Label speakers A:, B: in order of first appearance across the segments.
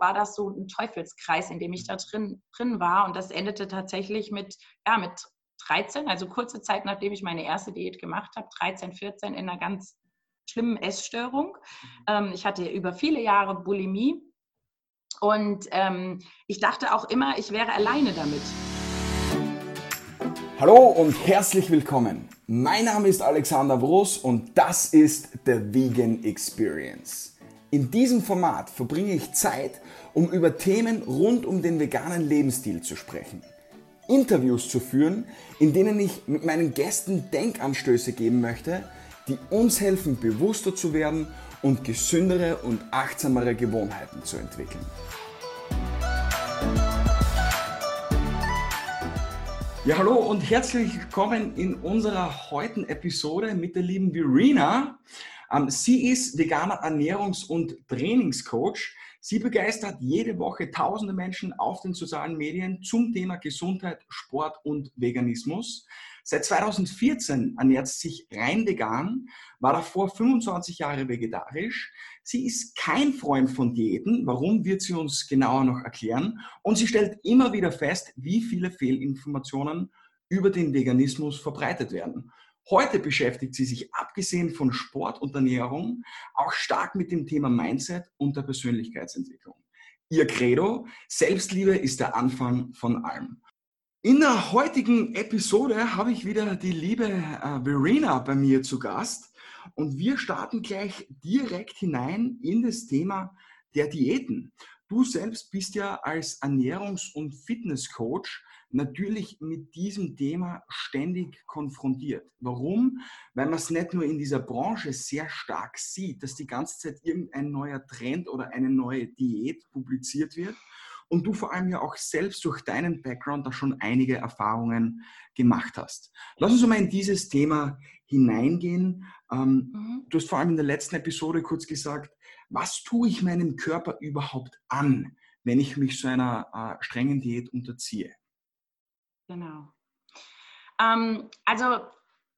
A: war das so ein Teufelskreis, in dem ich da drin, drin war. Und das endete tatsächlich mit, ja, mit 13, also kurze Zeit nachdem ich meine erste Diät gemacht habe, 13, 14, in einer ganz schlimmen Essstörung. Ähm, ich hatte über viele Jahre Bulimie und ähm, ich dachte auch immer, ich wäre alleine damit.
B: Hallo und herzlich willkommen. Mein Name ist Alexander Broß und das ist The Vegan Experience. In diesem Format verbringe ich Zeit, um über Themen rund um den veganen Lebensstil zu sprechen. Interviews zu führen, in denen ich mit meinen Gästen Denkanstöße geben möchte, die uns helfen, bewusster zu werden und gesündere und achtsamere Gewohnheiten zu entwickeln. Ja, hallo und herzlich willkommen in unserer heutigen Episode mit der lieben Verena. Ähm, sie ist veganer Ernährungs- und Trainingscoach. Sie begeistert jede Woche tausende Menschen auf den sozialen Medien zum Thema Gesundheit, Sport und Veganismus. Seit 2014 ernährt sie sich rein vegan, war davor 25 Jahre vegetarisch. Sie ist kein Freund von Diäten. Warum wird sie uns genauer noch erklären? Und sie stellt immer wieder fest, wie viele Fehlinformationen über den Veganismus verbreitet werden. Heute beschäftigt sie sich abgesehen von Sport und Ernährung auch stark mit dem Thema Mindset und der Persönlichkeitsentwicklung. Ihr Credo, Selbstliebe ist der Anfang von allem. In der heutigen Episode habe ich wieder die liebe äh, Verena bei mir zu Gast und wir starten gleich direkt hinein in das Thema der Diäten. Du selbst bist ja als Ernährungs- und Fitnesscoach natürlich mit diesem Thema ständig konfrontiert. Warum? Weil man es nicht nur in dieser Branche sehr stark sieht, dass die ganze Zeit irgendein neuer Trend oder eine neue Diät publiziert wird und du vor allem ja auch selbst durch deinen Background da schon einige Erfahrungen gemacht hast. Lass uns mal in dieses Thema hineingehen. Ähm, mhm. Du hast vor allem in der letzten Episode kurz gesagt, was tue ich meinem Körper überhaupt an, wenn ich mich so einer äh, strengen Diät unterziehe?
A: Genau. Ähm, also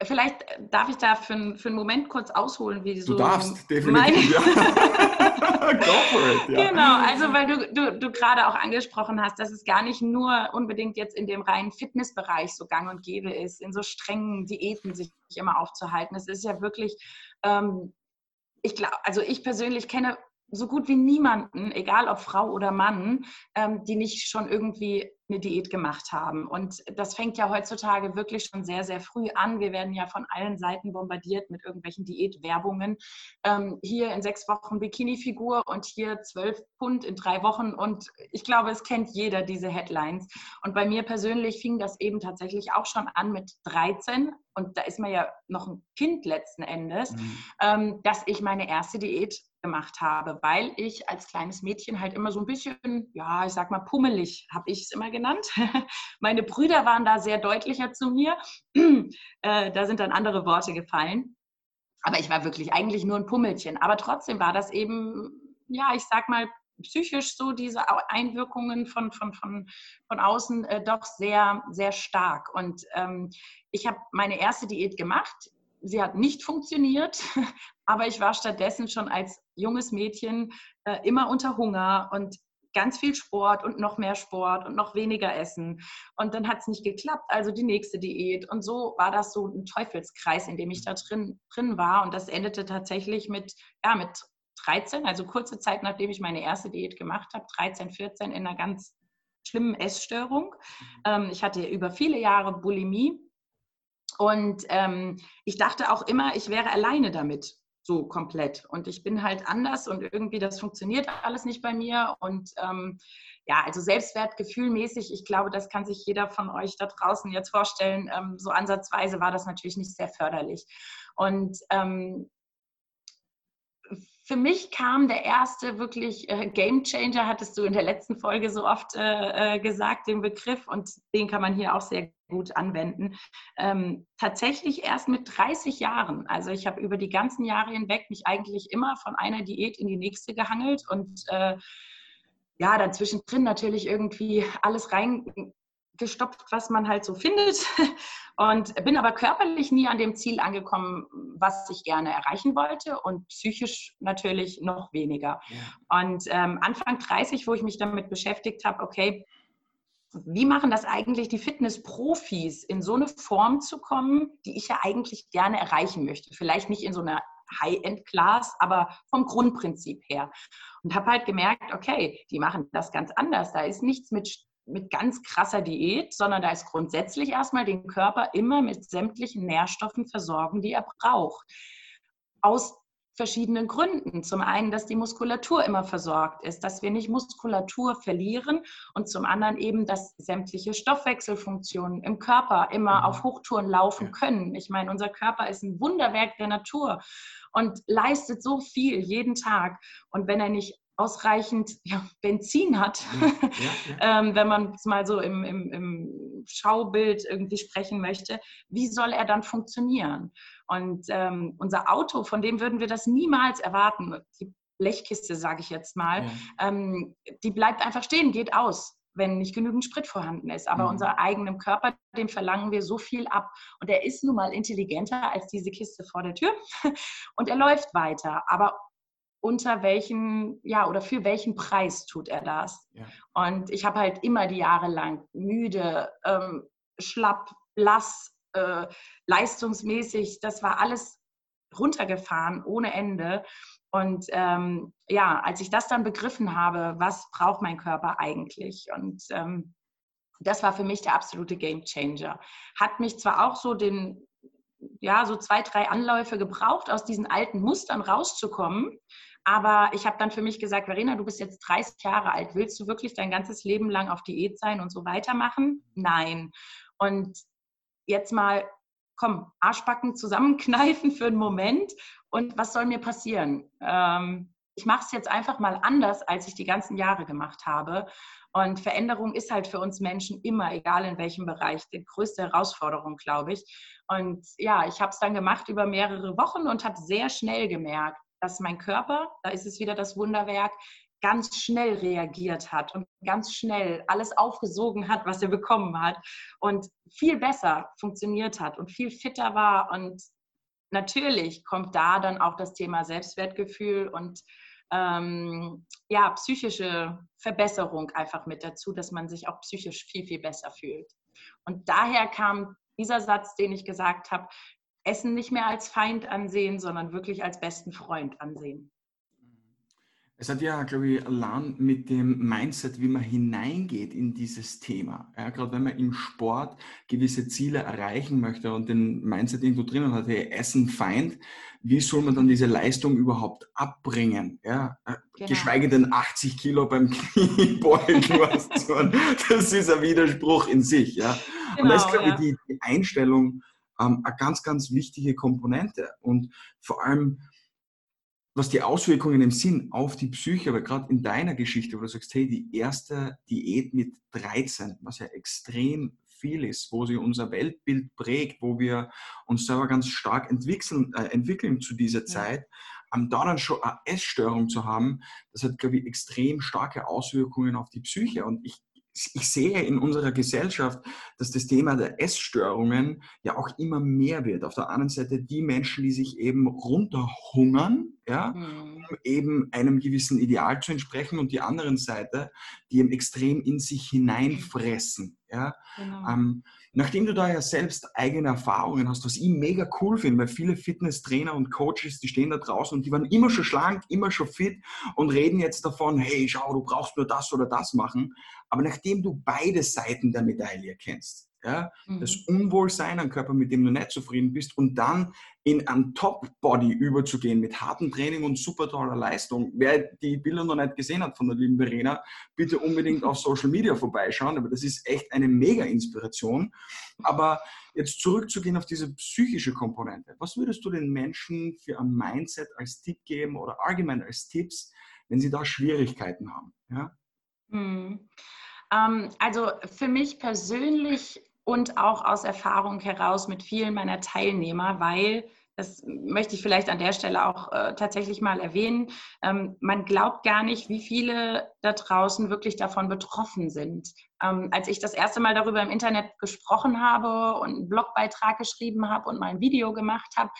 A: vielleicht darf ich da für, für einen Moment kurz ausholen, wie so.
B: Du darfst, definitiv. Ja.
A: Go for it. Ja. Genau, also weil du, du, du gerade auch angesprochen hast, dass es gar nicht nur unbedingt jetzt in dem reinen Fitnessbereich so gang und gäbe ist, in so strengen Diäten sich immer aufzuhalten. Es ist ja wirklich, ähm, ich glaube, also ich persönlich kenne so gut wie niemanden, egal ob Frau oder Mann, ähm, die nicht schon irgendwie eine Diät gemacht haben. Und das fängt ja heutzutage wirklich schon sehr, sehr früh an. Wir werden ja von allen Seiten bombardiert mit irgendwelchen Diätwerbungen. Ähm, hier in sechs Wochen Bikini-Figur und hier zwölf Pfund in drei Wochen. Und ich glaube, es kennt jeder diese Headlines. Und bei mir persönlich fing das eben tatsächlich auch schon an mit 13. Und da ist man ja noch ein Kind letzten Endes, mhm. ähm, dass ich meine erste Diät gemacht habe, weil ich als kleines Mädchen halt immer so ein bisschen, ja, ich sag mal, pummelig, habe ich es immer genannt. Meine Brüder waren da sehr deutlicher zu mir. äh, da sind dann andere Worte gefallen. Aber ich war wirklich eigentlich nur ein Pummelchen. Aber trotzdem war das eben, ja, ich sag mal, psychisch so diese Einwirkungen von, von, von, von außen äh, doch sehr, sehr stark. Und ähm, ich habe meine erste Diät gemacht sie hat nicht funktioniert, aber ich war stattdessen schon als junges Mädchen äh, immer unter Hunger und ganz viel Sport und noch mehr Sport und noch weniger Essen. Und dann hat es nicht geklappt, also die nächste Diät. Und so war das so ein Teufelskreis, in dem ich da drin, drin war. Und das endete tatsächlich mit, ja, mit 13, also kurze Zeit nachdem ich meine erste Diät gemacht habe, 13, 14, in einer ganz schlimmen Essstörung. Ähm, ich hatte über viele Jahre Bulimie und ähm, ich dachte auch immer, ich wäre alleine damit, so komplett. Und ich bin halt anders und irgendwie das funktioniert alles nicht bei mir. Und ähm, ja, also Selbstwertgefühlmäßig, ich glaube, das kann sich jeder von euch da draußen jetzt vorstellen. Ähm, so ansatzweise war das natürlich nicht sehr förderlich. Und ähm, für mich kam der erste wirklich äh, Game Changer, hattest du in der letzten Folge so oft äh, äh, gesagt, den Begriff, und den kann man hier auch sehr gut anwenden. Ähm, tatsächlich erst mit 30 Jahren. Also ich habe über die ganzen Jahre hinweg mich eigentlich immer von einer Diät in die nächste gehangelt und äh, ja, dazwischen drin natürlich irgendwie alles rein gestopft, was man halt so findet und bin aber körperlich nie an dem Ziel angekommen, was ich gerne erreichen wollte und psychisch natürlich noch weniger. Ja. Und ähm, Anfang 30, wo ich mich damit beschäftigt habe, okay, wie machen das eigentlich die Fitness-Profis, in so eine Form zu kommen, die ich ja eigentlich gerne erreichen möchte? Vielleicht nicht in so einer High-End-Class, aber vom Grundprinzip her. Und habe halt gemerkt, okay, die machen das ganz anders. Da ist nichts mit mit ganz krasser Diät, sondern da ist grundsätzlich erstmal den Körper immer mit sämtlichen Nährstoffen versorgen, die er braucht. Aus verschiedenen Gründen. Zum einen, dass die Muskulatur immer versorgt ist, dass wir nicht Muskulatur verlieren und zum anderen eben, dass sämtliche Stoffwechselfunktionen im Körper immer mhm. auf Hochtouren laufen können. Ich meine, unser Körper ist ein Wunderwerk der Natur und leistet so viel jeden Tag. Und wenn er nicht ausreichend ja, Benzin hat, ja, ja, ähm, wenn man es mal so im, im, im, Schaubild irgendwie sprechen möchte, wie soll er dann funktionieren? Und ähm, unser Auto, von dem würden wir das niemals erwarten. Die Blechkiste, sage ich jetzt mal, ähm, die bleibt einfach stehen, geht aus wenn nicht genügend Sprit vorhanden ist. Aber mhm. unser eigenen Körper, dem verlangen wir so viel ab. Und er ist nun mal intelligenter als diese Kiste vor der Tür. Und er läuft weiter. Aber unter welchen, ja, oder für welchen Preis tut er das? Ja. Und ich habe halt immer die Jahre lang müde, ähm, schlapp, blass, äh, leistungsmäßig, das war alles runtergefahren ohne Ende. Und ähm, ja, als ich das dann begriffen habe, was braucht mein Körper eigentlich? Und ähm, das war für mich der absolute Game Changer. Hat mich zwar auch so den, ja, so zwei, drei Anläufe gebraucht, aus diesen alten Mustern rauszukommen. Aber ich habe dann für mich gesagt, Verena, du bist jetzt 30 Jahre alt. Willst du wirklich dein ganzes Leben lang auf Diät sein und so weitermachen? Nein. Und jetzt mal, komm, Arschbacken zusammenkneifen für einen Moment. Und was soll mir passieren? Ähm, ich mache es jetzt einfach mal anders, als ich die ganzen Jahre gemacht habe. Und Veränderung ist halt für uns Menschen immer, egal in welchem Bereich, die größte Herausforderung, glaube ich. Und ja, ich habe es dann gemacht über mehrere Wochen und habe sehr schnell gemerkt, dass mein Körper, da ist es wieder das Wunderwerk, ganz schnell reagiert hat und ganz schnell alles aufgesogen hat, was er bekommen hat und viel besser funktioniert hat und viel fitter war. Und natürlich kommt da dann auch das Thema Selbstwertgefühl und ähm, ja, psychische Verbesserung einfach mit dazu, dass man sich auch psychisch viel, viel besser fühlt. Und daher kam dieser Satz, den ich gesagt habe, Essen nicht mehr als Feind ansehen, sondern wirklich als besten Freund ansehen.
B: Es hat ja, glaube ich, allein mit dem Mindset, wie man hineingeht in dieses Thema. Ja, gerade wenn man im Sport gewisse Ziele erreichen möchte und den Mindset irgendwo drinnen hat, hey, Essen Feind, wie soll man dann diese Leistung überhaupt abbringen? Ja, äh, genau. Geschweige denn 80 Kilo beim Kniebeugen. das ist ein Widerspruch in sich. Ja. Genau, und das ist, glaube ich, die, die Einstellung, ähm, eine ganz, ganz wichtige Komponente. Und vor allem, was die Auswirkungen im Sinn auf die Psyche, aber gerade in deiner Geschichte, wo du sagst, hey, die erste Diät mit 13, was ja extrem viel ist, wo sie unser Weltbild prägt, wo wir uns selber ganz stark entwickeln, äh, entwickeln zu dieser Zeit, am da dann schon eine Essstörung zu haben, das hat, glaube ich, extrem starke Auswirkungen auf die Psyche. Und ich ich sehe in unserer Gesellschaft, dass das Thema der Essstörungen ja auch immer mehr wird. Auf der anderen Seite die Menschen, die sich eben runterhungern, ja, mhm. um eben einem gewissen Ideal zu entsprechen und die anderen Seite, die eben extrem in sich hineinfressen. Ja. Genau. Ähm, nachdem du da ja selbst eigene Erfahrungen hast, was ich mega cool finde, weil viele Fitnesstrainer und Coaches, die stehen da draußen und die waren immer schon schlank, immer schon fit und reden jetzt davon, hey, schau, du brauchst nur das oder das machen. Aber nachdem du beide Seiten der Medaille kennst, ja, mhm. das Unwohlsein, ein Körper, mit dem du nicht zufrieden bist und dann in ein Top-Body überzugehen mit hartem Training und super toller Leistung. Wer die Bilder noch nicht gesehen hat von der lieben Verena, bitte unbedingt auf Social Media vorbeischauen, aber das ist echt eine mega Inspiration. Aber jetzt zurückzugehen auf diese psychische Komponente. Was würdest du den Menschen für ein Mindset als Tipp geben oder allgemein als Tipps, wenn sie da Schwierigkeiten haben? Ja?
A: Mhm. Ähm, also für mich persönlich und auch aus Erfahrung heraus mit vielen meiner Teilnehmer, weil das möchte ich vielleicht an der Stelle auch äh, tatsächlich mal erwähnen. Ähm, man glaubt gar nicht, wie viele da draußen wirklich davon betroffen sind. Ähm, als ich das erste Mal darüber im Internet gesprochen habe und einen Blogbeitrag geschrieben habe und mal ein Video gemacht habe,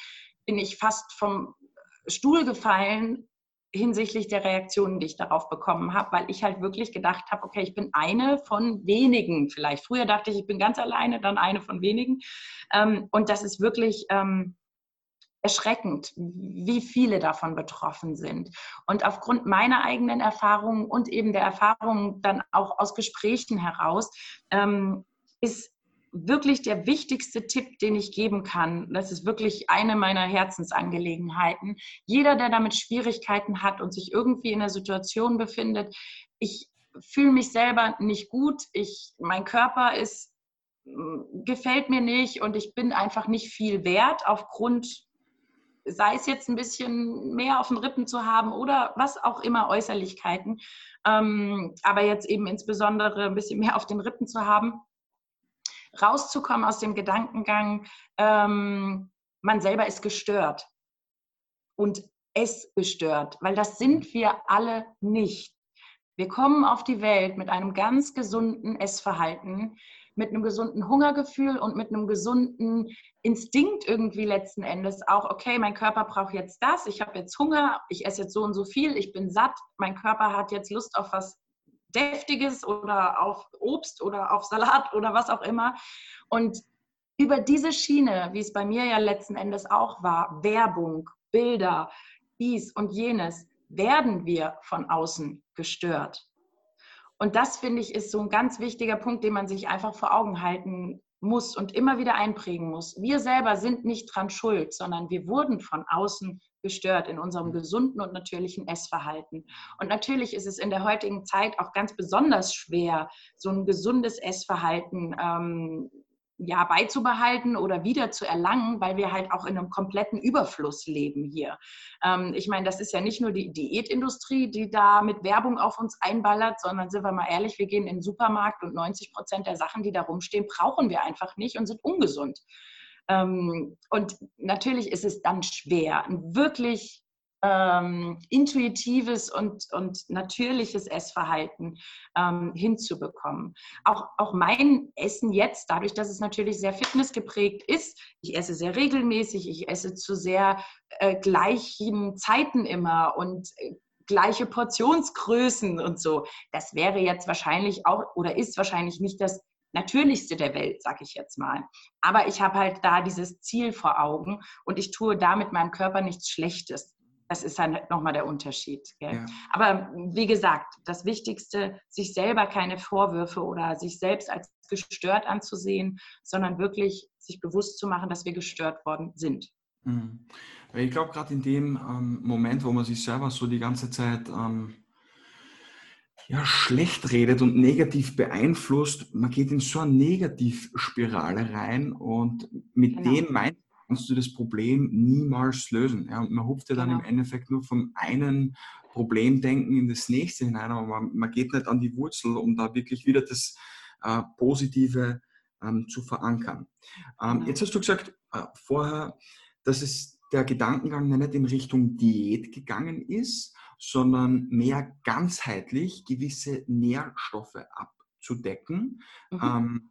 A: bin ich fast vom Stuhl gefallen hinsichtlich der Reaktionen, die ich darauf bekommen habe, weil ich halt wirklich gedacht habe, okay, ich bin eine von wenigen vielleicht. Früher dachte ich, ich bin ganz alleine, dann eine von wenigen. Ähm, und das ist wirklich ähm, erschreckend, wie viele davon betroffen sind. Und aufgrund meiner eigenen Erfahrungen und eben der Erfahrungen dann auch aus Gesprächen heraus, ähm, ist wirklich der wichtigste Tipp, den ich geben kann. Das ist wirklich eine meiner Herzensangelegenheiten. Jeder, der damit Schwierigkeiten hat und sich irgendwie in einer Situation befindet, ich fühle mich selber nicht gut, ich, mein Körper ist gefällt mir nicht und ich bin einfach nicht viel wert aufgrund sei es jetzt ein bisschen mehr auf den Rippen zu haben oder was auch immer Äußerlichkeiten, ähm, aber jetzt eben insbesondere ein bisschen mehr auf den Rippen zu haben, rauszukommen aus dem Gedankengang, ähm, man selber ist gestört und es gestört, weil das sind wir alle nicht. Wir kommen auf die Welt mit einem ganz gesunden Essverhalten, mit einem gesunden Hungergefühl und mit einem gesunden Instinkt irgendwie letzten Endes auch, okay, mein Körper braucht jetzt das, ich habe jetzt Hunger, ich esse jetzt so und so viel, ich bin satt, mein Körper hat jetzt Lust auf was Deftiges oder auf Obst oder auf Salat oder was auch immer. Und über diese Schiene, wie es bei mir ja letzten Endes auch war, Werbung, Bilder, dies und jenes, werden wir von außen gestört. Und das, finde ich, ist so ein ganz wichtiger Punkt, den man sich einfach vor Augen halten muss und immer wieder einprägen muss. Wir selber sind nicht dran schuld, sondern wir wurden von außen gestört in unserem gesunden und natürlichen Essverhalten. Und natürlich ist es in der heutigen Zeit auch ganz besonders schwer, so ein gesundes Essverhalten ähm, ja, beizubehalten oder wieder zu erlangen, weil wir halt auch in einem kompletten Überfluss leben hier. Ähm, ich meine, das ist ja nicht nur die Diätindustrie, die da mit Werbung auf uns einballert, sondern sind wir mal ehrlich, wir gehen in den Supermarkt und 90 Prozent der Sachen, die da rumstehen, brauchen wir einfach nicht und sind ungesund. Ähm, und natürlich ist es dann schwer, ein wirklich ähm, intuitives und, und natürliches Essverhalten ähm, hinzubekommen. Auch, auch mein Essen jetzt, dadurch, dass es natürlich sehr fitnessgeprägt ist, ich esse sehr regelmäßig, ich esse zu sehr äh, gleichen Zeiten immer und äh, gleiche Portionsgrößen und so. Das wäre jetzt wahrscheinlich auch oder ist wahrscheinlich nicht das Natürlichste der Welt, sag ich jetzt mal. Aber ich habe halt da dieses Ziel vor Augen und ich tue damit meinem Körper nichts Schlechtes. Das ist dann nochmal der Unterschied. Ja. Aber wie gesagt, das Wichtigste, sich selber keine Vorwürfe oder sich selbst als gestört anzusehen, sondern wirklich sich bewusst zu machen, dass wir gestört worden sind.
B: Mhm. Ich glaube, gerade in dem ähm, Moment, wo man sich selber so die ganze Zeit ähm, ja, schlecht redet und negativ beeinflusst, man geht in so eine Negativspirale rein und mit genau. dem meint kannst du das Problem niemals lösen. Ja, und man hupft ja dann genau. im Endeffekt nur vom einen Problemdenken in das nächste hinein, aber man, man geht nicht an die Wurzel, um da wirklich wieder das äh, Positive ähm, zu verankern. Ähm, genau. Jetzt hast du gesagt äh, vorher, dass es der Gedankengang nicht in Richtung Diät gegangen ist, sondern mehr ganzheitlich gewisse Nährstoffe abzudecken. Mhm. Ähm,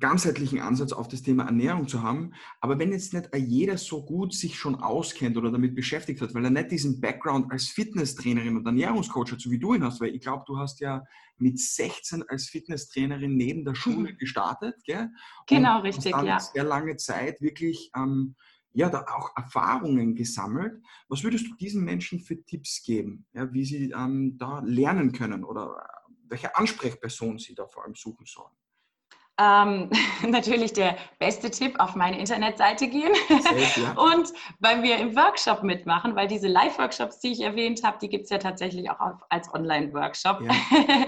B: ganzheitlichen Ansatz auf das Thema Ernährung zu haben. Aber wenn jetzt nicht jeder so gut sich schon auskennt oder damit beschäftigt hat, weil er nicht diesen Background als Fitnesstrainerin und Ernährungscoach hat, so wie du ihn hast, weil ich glaube, du hast ja mit 16 als Fitnesstrainerin neben der Schule mhm. gestartet, gell?
A: Genau, und richtig,
B: hast dann
A: ja.
B: sehr lange Zeit wirklich ähm, ja, da auch Erfahrungen gesammelt. Was würdest du diesen Menschen für Tipps geben, ja, wie sie ähm, da lernen können oder welche Ansprechperson sie da vor allem suchen sollen?
A: ähm, natürlich der beste Tipp, auf meine Internetseite gehen Safe, ja. und bei mir im Workshop mitmachen, weil diese Live-Workshops, die ich erwähnt habe, die gibt es ja tatsächlich auch als Online-Workshop. Ja.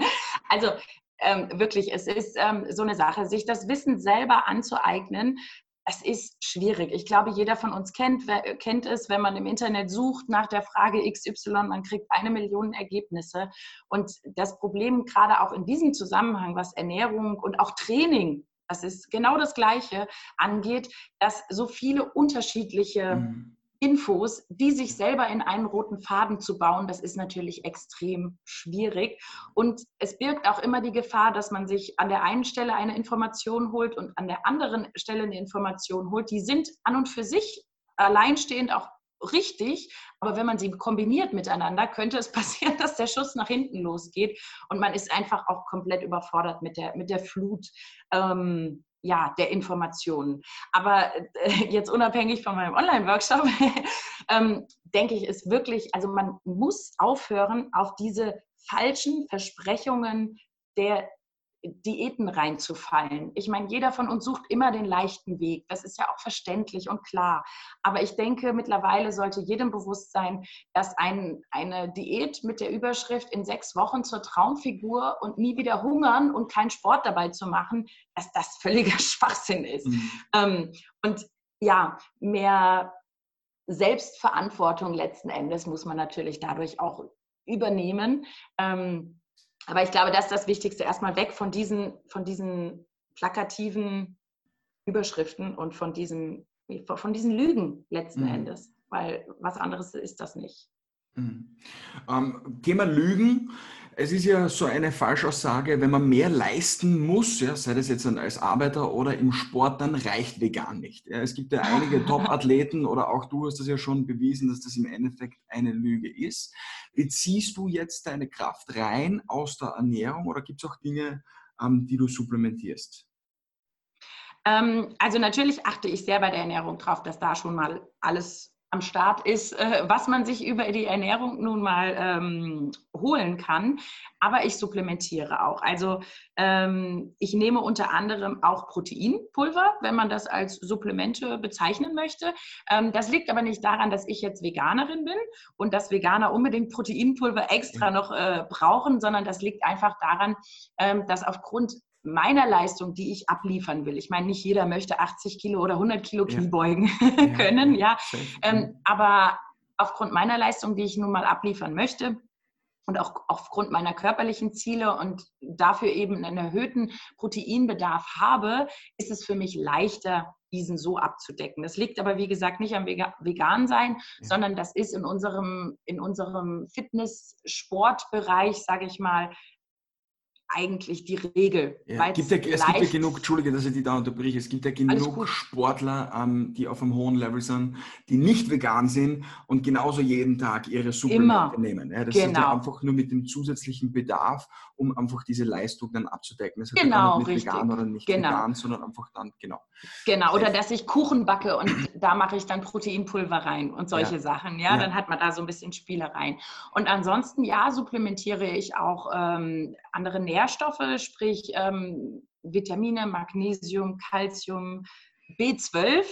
A: also ähm, wirklich, es ist ähm, so eine Sache, sich das Wissen selber anzueignen, es ist schwierig. Ich glaube, jeder von uns kennt, kennt es, wenn man im Internet sucht nach der Frage XY, man kriegt eine Million Ergebnisse. Und das Problem gerade auch in diesem Zusammenhang, was Ernährung und auch Training das ist genau das Gleiche, angeht, dass so viele unterschiedliche mhm. Infos, die sich selber in einen roten Faden zu bauen, das ist natürlich extrem schwierig. Und es birgt auch immer die Gefahr, dass man sich an der einen Stelle eine Information holt und an der anderen Stelle eine Information holt. Die sind an und für sich alleinstehend auch richtig, aber wenn man sie kombiniert miteinander, könnte es passieren, dass der Schuss nach hinten losgeht und man ist einfach auch komplett überfordert mit der, mit der Flut. Ähm, ja, der Informationen. Aber äh, jetzt unabhängig von meinem Online-Workshop, ähm, denke ich, ist wirklich, also man muss aufhören, auf diese falschen Versprechungen der Diäten reinzufallen. Ich meine, jeder von uns sucht immer den leichten Weg. Das ist ja auch verständlich und klar. Aber ich denke, mittlerweile sollte jedem bewusst sein, dass ein, eine Diät mit der Überschrift in sechs Wochen zur Traumfigur und nie wieder hungern und keinen Sport dabei zu machen, dass das völliger Schwachsinn ist. Mhm. Ähm, und ja, mehr Selbstverantwortung letzten Endes muss man natürlich dadurch auch übernehmen. Ähm, aber ich glaube, das ist das Wichtigste. Erstmal weg von diesen, von diesen plakativen Überschriften und von diesen, von diesen Lügen letzten mhm. Endes. Weil was anderes ist das nicht.
B: Mhm. Ähm, Thema Lügen. Es ist ja so eine Falschaussage, wenn man mehr leisten muss, ja, sei das jetzt als Arbeiter oder im Sport, dann reicht vegan nicht. Ja, es gibt ja einige Top-Athleten oder auch du hast das ja schon bewiesen, dass das im Endeffekt eine Lüge ist. Beziehst du jetzt deine Kraft rein aus der Ernährung oder gibt es auch Dinge, ähm, die du supplementierst?
A: Ähm, also natürlich achte ich sehr bei der Ernährung drauf, dass da schon mal alles am Start ist, äh, was man sich über die Ernährung nun mal ähm, holen kann. Aber ich supplementiere auch. Also ähm, ich nehme unter anderem auch Proteinpulver, wenn man das als Supplemente bezeichnen möchte. Ähm, das liegt aber nicht daran, dass ich jetzt Veganerin bin und dass Veganer unbedingt Proteinpulver extra noch äh, brauchen, sondern das liegt einfach daran, ähm, dass aufgrund meiner Leistung, die ich abliefern will. Ich meine, nicht jeder möchte 80 Kilo oder 100 Kilo Kniebeugen ja. können, ja. ja. Ähm, aber aufgrund meiner Leistung, die ich nun mal abliefern möchte, und auch aufgrund meiner körperlichen Ziele und dafür eben einen erhöhten Proteinbedarf habe, ist es für mich leichter, diesen so abzudecken. Das liegt aber, wie gesagt, nicht am vegan sein, ja. sondern das ist in unserem, in unserem Fitness-Sportbereich, sage ich mal, eigentlich die Regel.
B: Ja, gibt ja, es gibt ja genug, Entschuldige, dass ich die da unterbreche, es gibt ja genug Sportler, ähm, die auf einem hohen Level sind, die nicht vegan sind und genauso jeden Tag ihre Supplemente nehmen. Ja, das genau. ist ja einfach nur mit dem zusätzlichen Bedarf, um einfach diese Leistung dann abzudecken.
A: Das genau, mit richtig.
B: vegan oder nicht genau. vegan, sondern einfach dann, genau.
A: Genau, oder dass ich Kuchen backe und da mache ich dann Proteinpulver rein und solche ja. Sachen. Ja? ja? dann hat man da so ein bisschen Spielereien. Und ansonsten, ja, supplementiere ich auch ähm, andere Nährstoffe Nährstoffe, sprich ähm, Vitamine, Magnesium, Calcium, B12.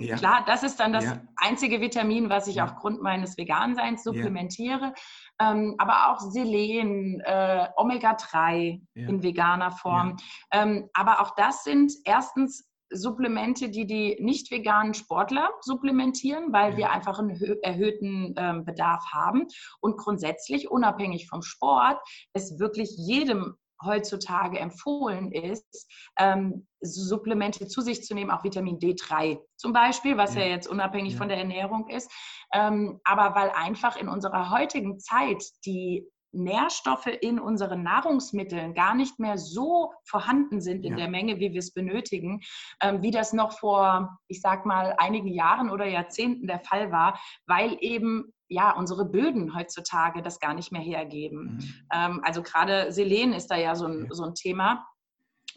A: Ja. Klar, das ist dann das ja. einzige Vitamin, was ich ja. aufgrund meines Veganseins supplementiere. Ähm, aber auch Selen, äh, Omega-3 in veganer Form. Ähm, aber auch das sind erstens Supplemente, die die nicht veganen Sportler supplementieren, weil ja. wir einfach einen erhöhten ähm, Bedarf haben. Und grundsätzlich, unabhängig vom Sport, es wirklich jedem heutzutage empfohlen ist, ähm, Supplemente zu sich zu nehmen, auch Vitamin D3 zum Beispiel, was ja, ja jetzt unabhängig ja. von der Ernährung ist. Ähm, aber weil einfach in unserer heutigen Zeit die Nährstoffe in unseren Nahrungsmitteln gar nicht mehr so vorhanden sind in ja. der Menge, wie wir es benötigen, ähm, wie das noch vor, ich sag mal, einigen Jahren oder Jahrzehnten der Fall war, weil eben ja, unsere Böden heutzutage das gar nicht mehr hergeben. Mhm. Ähm, also gerade Selen ist da ja so ein, so ein Thema.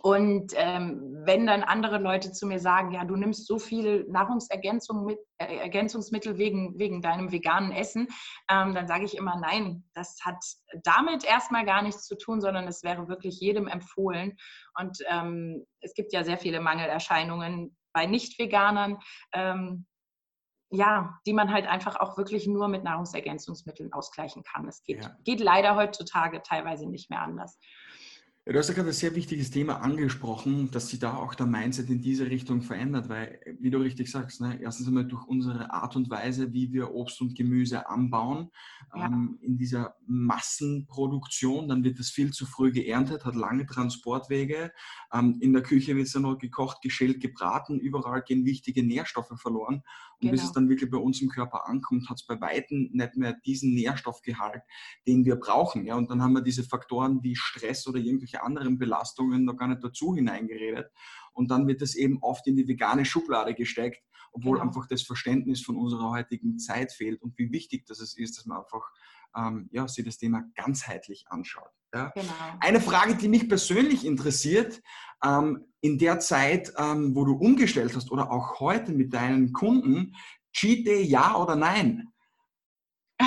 A: Und ähm, wenn dann andere Leute zu mir sagen, ja, du nimmst so viel Nahrungsergänzung mit, äh, Ergänzungsmittel wegen, wegen deinem veganen Essen, ähm, dann sage ich immer, nein, das hat damit erstmal gar nichts zu tun, sondern es wäre wirklich jedem empfohlen. Und ähm, es gibt ja sehr viele Mangelerscheinungen bei Nicht-Veganern. Ja, die man halt einfach auch wirklich nur mit Nahrungsergänzungsmitteln ausgleichen kann. Es geht, ja. geht leider heutzutage teilweise nicht mehr anders.
B: Ja, du hast ja gerade ein sehr wichtiges Thema angesprochen, dass sich da auch der Mindset in diese Richtung verändert, weil, wie du richtig sagst, ne, erstens einmal durch unsere Art und Weise, wie wir Obst und Gemüse anbauen, ja. ähm, in dieser Massenproduktion, dann wird das viel zu früh geerntet, hat lange Transportwege, ähm, in der Küche wird es dann noch gekocht, geschält, gebraten, überall gehen wichtige Nährstoffe verloren und genau. bis es dann wirklich bei uns im Körper ankommt, hat es bei Weitem nicht mehr diesen Nährstoffgehalt, den wir brauchen. Ja? Und dann haben wir diese Faktoren wie Stress oder irgendwelche irgendwelche anderen Belastungen noch gar nicht dazu hineingeredet. Und dann wird das eben oft in die vegane Schublade gesteckt, obwohl genau. einfach das Verständnis von unserer heutigen Zeit fehlt und wie wichtig das ist, dass man einfach ähm, ja, sich das Thema ganzheitlich anschaut. Ja. Genau. Eine Frage, die mich persönlich interessiert, ähm, in der Zeit, ähm, wo du umgestellt hast oder auch heute mit deinen Kunden, Cheat Day ja oder nein?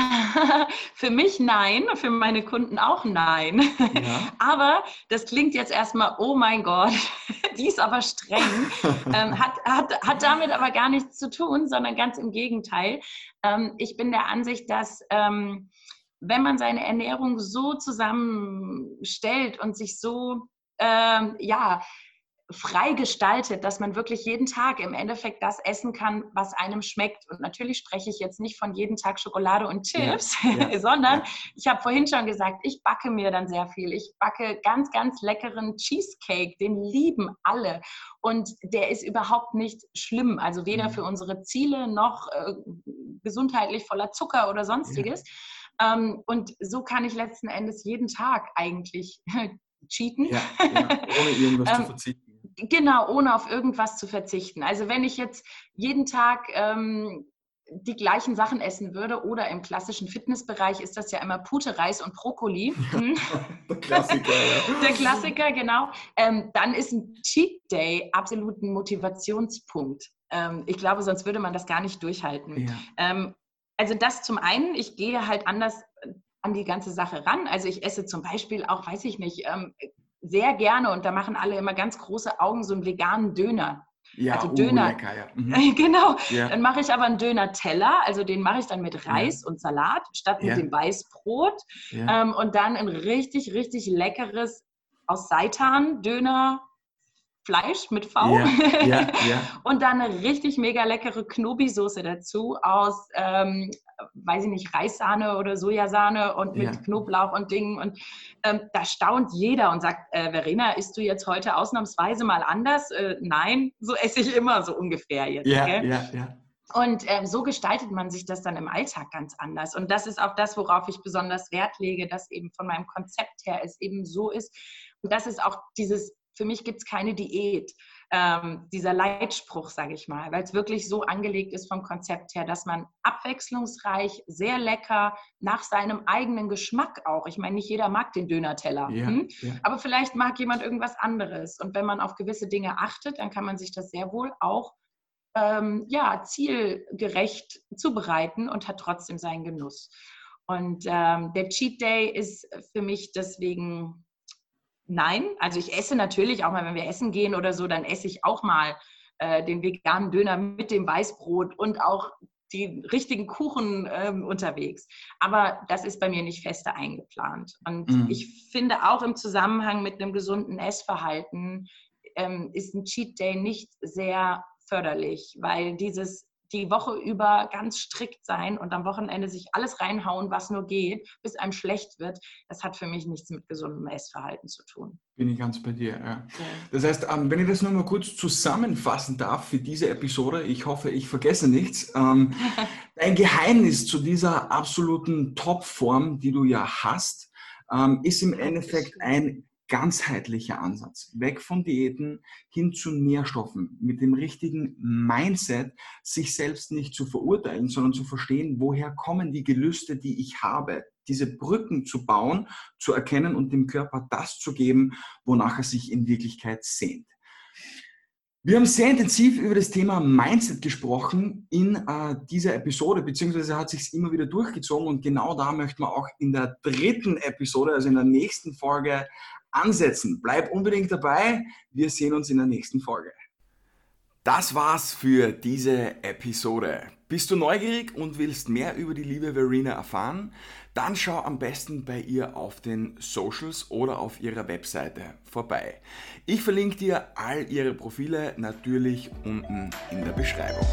A: für mich nein, für meine Kunden auch nein. Ja. Aber das klingt jetzt erstmal, oh mein Gott, die ist aber streng. ähm, hat, hat, hat damit aber gar nichts zu tun, sondern ganz im Gegenteil. Ähm, ich bin der Ansicht, dass ähm, wenn man seine Ernährung so zusammenstellt und sich so, ähm, ja, frei gestaltet, dass man wirklich jeden Tag im Endeffekt das essen kann, was einem schmeckt. Und natürlich spreche ich jetzt nicht von jeden Tag Schokolade und Chips, ja, ja, sondern ja. ich habe vorhin schon gesagt, ich backe mir dann sehr viel. Ich backe ganz, ganz leckeren Cheesecake, den lieben alle. Und der ist überhaupt nicht schlimm, also weder mhm. für unsere Ziele noch äh, gesundheitlich voller Zucker oder sonstiges. Ähm, und so kann ich letzten Endes jeden Tag eigentlich cheaten. Ja, ja, ohne irgendwas zu ähm, verzichten. Genau, ohne auf irgendwas zu verzichten. Also wenn ich jetzt jeden Tag ähm, die gleichen Sachen essen würde oder im klassischen Fitnessbereich ist das ja immer Pute, Reis und Brokkoli. Hm? Der Klassiker, ja. Der Klassiker, genau. Ähm, dann ist ein Cheat Day absolut ein Motivationspunkt. Ähm, ich glaube, sonst würde man das gar nicht durchhalten. Ja. Ähm, also das zum einen, ich gehe halt anders an die ganze Sache ran. Also ich esse zum Beispiel auch, weiß ich nicht, ähm, sehr gerne und da machen alle immer ganz große Augen so einen veganen Döner. Ja, also oh, Döner. Uh, lecker, ja. Mhm. genau. Ja. Dann mache ich aber einen Döner-Teller, also den mache ich dann mit Reis ja. und Salat statt mit dem Weißbrot. Ähm, und dann ein richtig, richtig leckeres aus Seitan Döner Fleisch mit V. Ja, ja, ja. und dann eine richtig mega leckere Knobi-Soße dazu aus, ähm, weiß ich nicht, Reissahne oder Sojasahne und mit Knoblauch und Dingen. Und ähm, da staunt jeder und sagt, äh, Verena, isst du jetzt heute ausnahmsweise mal anders? Äh, nein, so esse ich immer so ungefähr jetzt. Ja, gell? ja, ja. Und ähm, so gestaltet man sich das dann im Alltag ganz anders. Und das ist auch das, worauf ich besonders Wert lege, dass eben von meinem Konzept her es eben so ist. Und das ist auch dieses für mich gibt es keine Diät. Ähm, dieser Leitspruch, sage ich mal, weil es wirklich so angelegt ist vom Konzept her, dass man abwechslungsreich, sehr lecker, nach seinem eigenen Geschmack auch. Ich meine, nicht jeder mag den Döner-Teller, ja, hm? ja. aber vielleicht mag jemand irgendwas anderes. Und wenn man auf gewisse Dinge achtet, dann kann man sich das sehr wohl auch ähm, ja, zielgerecht zubereiten und hat trotzdem seinen Genuss. Und ähm, der Cheat Day ist für mich deswegen Nein, also ich esse natürlich auch mal, wenn wir essen gehen oder so, dann esse ich auch mal äh, den veganen Döner mit dem Weißbrot und auch die richtigen Kuchen ähm, unterwegs. Aber das ist bei mir nicht feste eingeplant. Und mhm. ich finde auch im Zusammenhang mit einem gesunden Essverhalten ähm, ist ein Cheat Day nicht sehr förderlich, weil dieses die Woche über ganz strikt sein und am Wochenende sich alles reinhauen, was nur geht, bis einem schlecht wird, das hat für mich nichts mit gesundem Essverhalten zu tun.
B: Bin ich ganz bei dir, ja. ja. Das heißt, ähm, wenn ich das nur mal kurz zusammenfassen darf für diese Episode, ich hoffe, ich vergesse nichts. Ähm, dein Geheimnis zu dieser absoluten Topform, die du ja hast, ähm, ist im Endeffekt ein ganzheitlicher Ansatz. Weg von Diäten hin zu Nährstoffen. Mit dem richtigen Mindset, sich selbst nicht zu verurteilen, sondern zu verstehen, woher kommen die Gelüste, die ich habe. Diese Brücken zu bauen, zu erkennen und dem Körper das zu geben, wonach er sich in Wirklichkeit sehnt. Wir haben sehr intensiv über das Thema Mindset gesprochen in äh, dieser Episode, beziehungsweise hat sich immer wieder durchgezogen und genau da möchten wir auch in der dritten Episode, also in der nächsten Folge, ansetzen. Bleib unbedingt dabei. Wir sehen uns in der nächsten Folge. Das war's für diese Episode. Bist du neugierig und willst mehr über die liebe Verena erfahren? Dann schau am besten bei ihr auf den Socials oder auf ihrer Webseite vorbei. Ich verlinke dir all ihre Profile natürlich unten in der Beschreibung.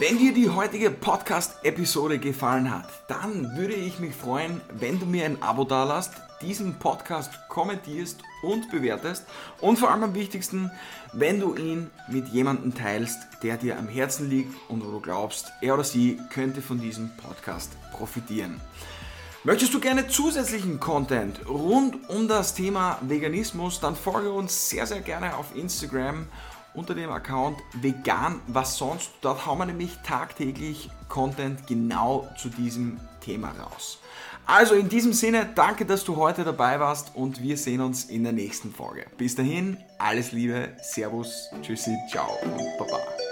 B: Wenn dir die heutige Podcast-Episode gefallen hat, dann würde ich mich freuen, wenn du mir ein Abo dalasst, diesen Podcast kommentierst und bewertest und vor allem am wichtigsten, wenn du ihn mit jemandem teilst, der dir am Herzen liegt und wo du glaubst, er oder sie könnte von diesem Podcast profitieren. Möchtest du gerne zusätzlichen Content rund um das Thema Veganismus, dann folge uns sehr, sehr gerne auf Instagram unter dem Account vegan was sonst. Dort hauen wir nämlich tagtäglich Content genau zu diesem Thema raus. Also in diesem Sinne, danke, dass du heute dabei warst und wir sehen uns in der nächsten Folge. Bis dahin, alles Liebe, Servus, Tschüssi, ciao und Baba.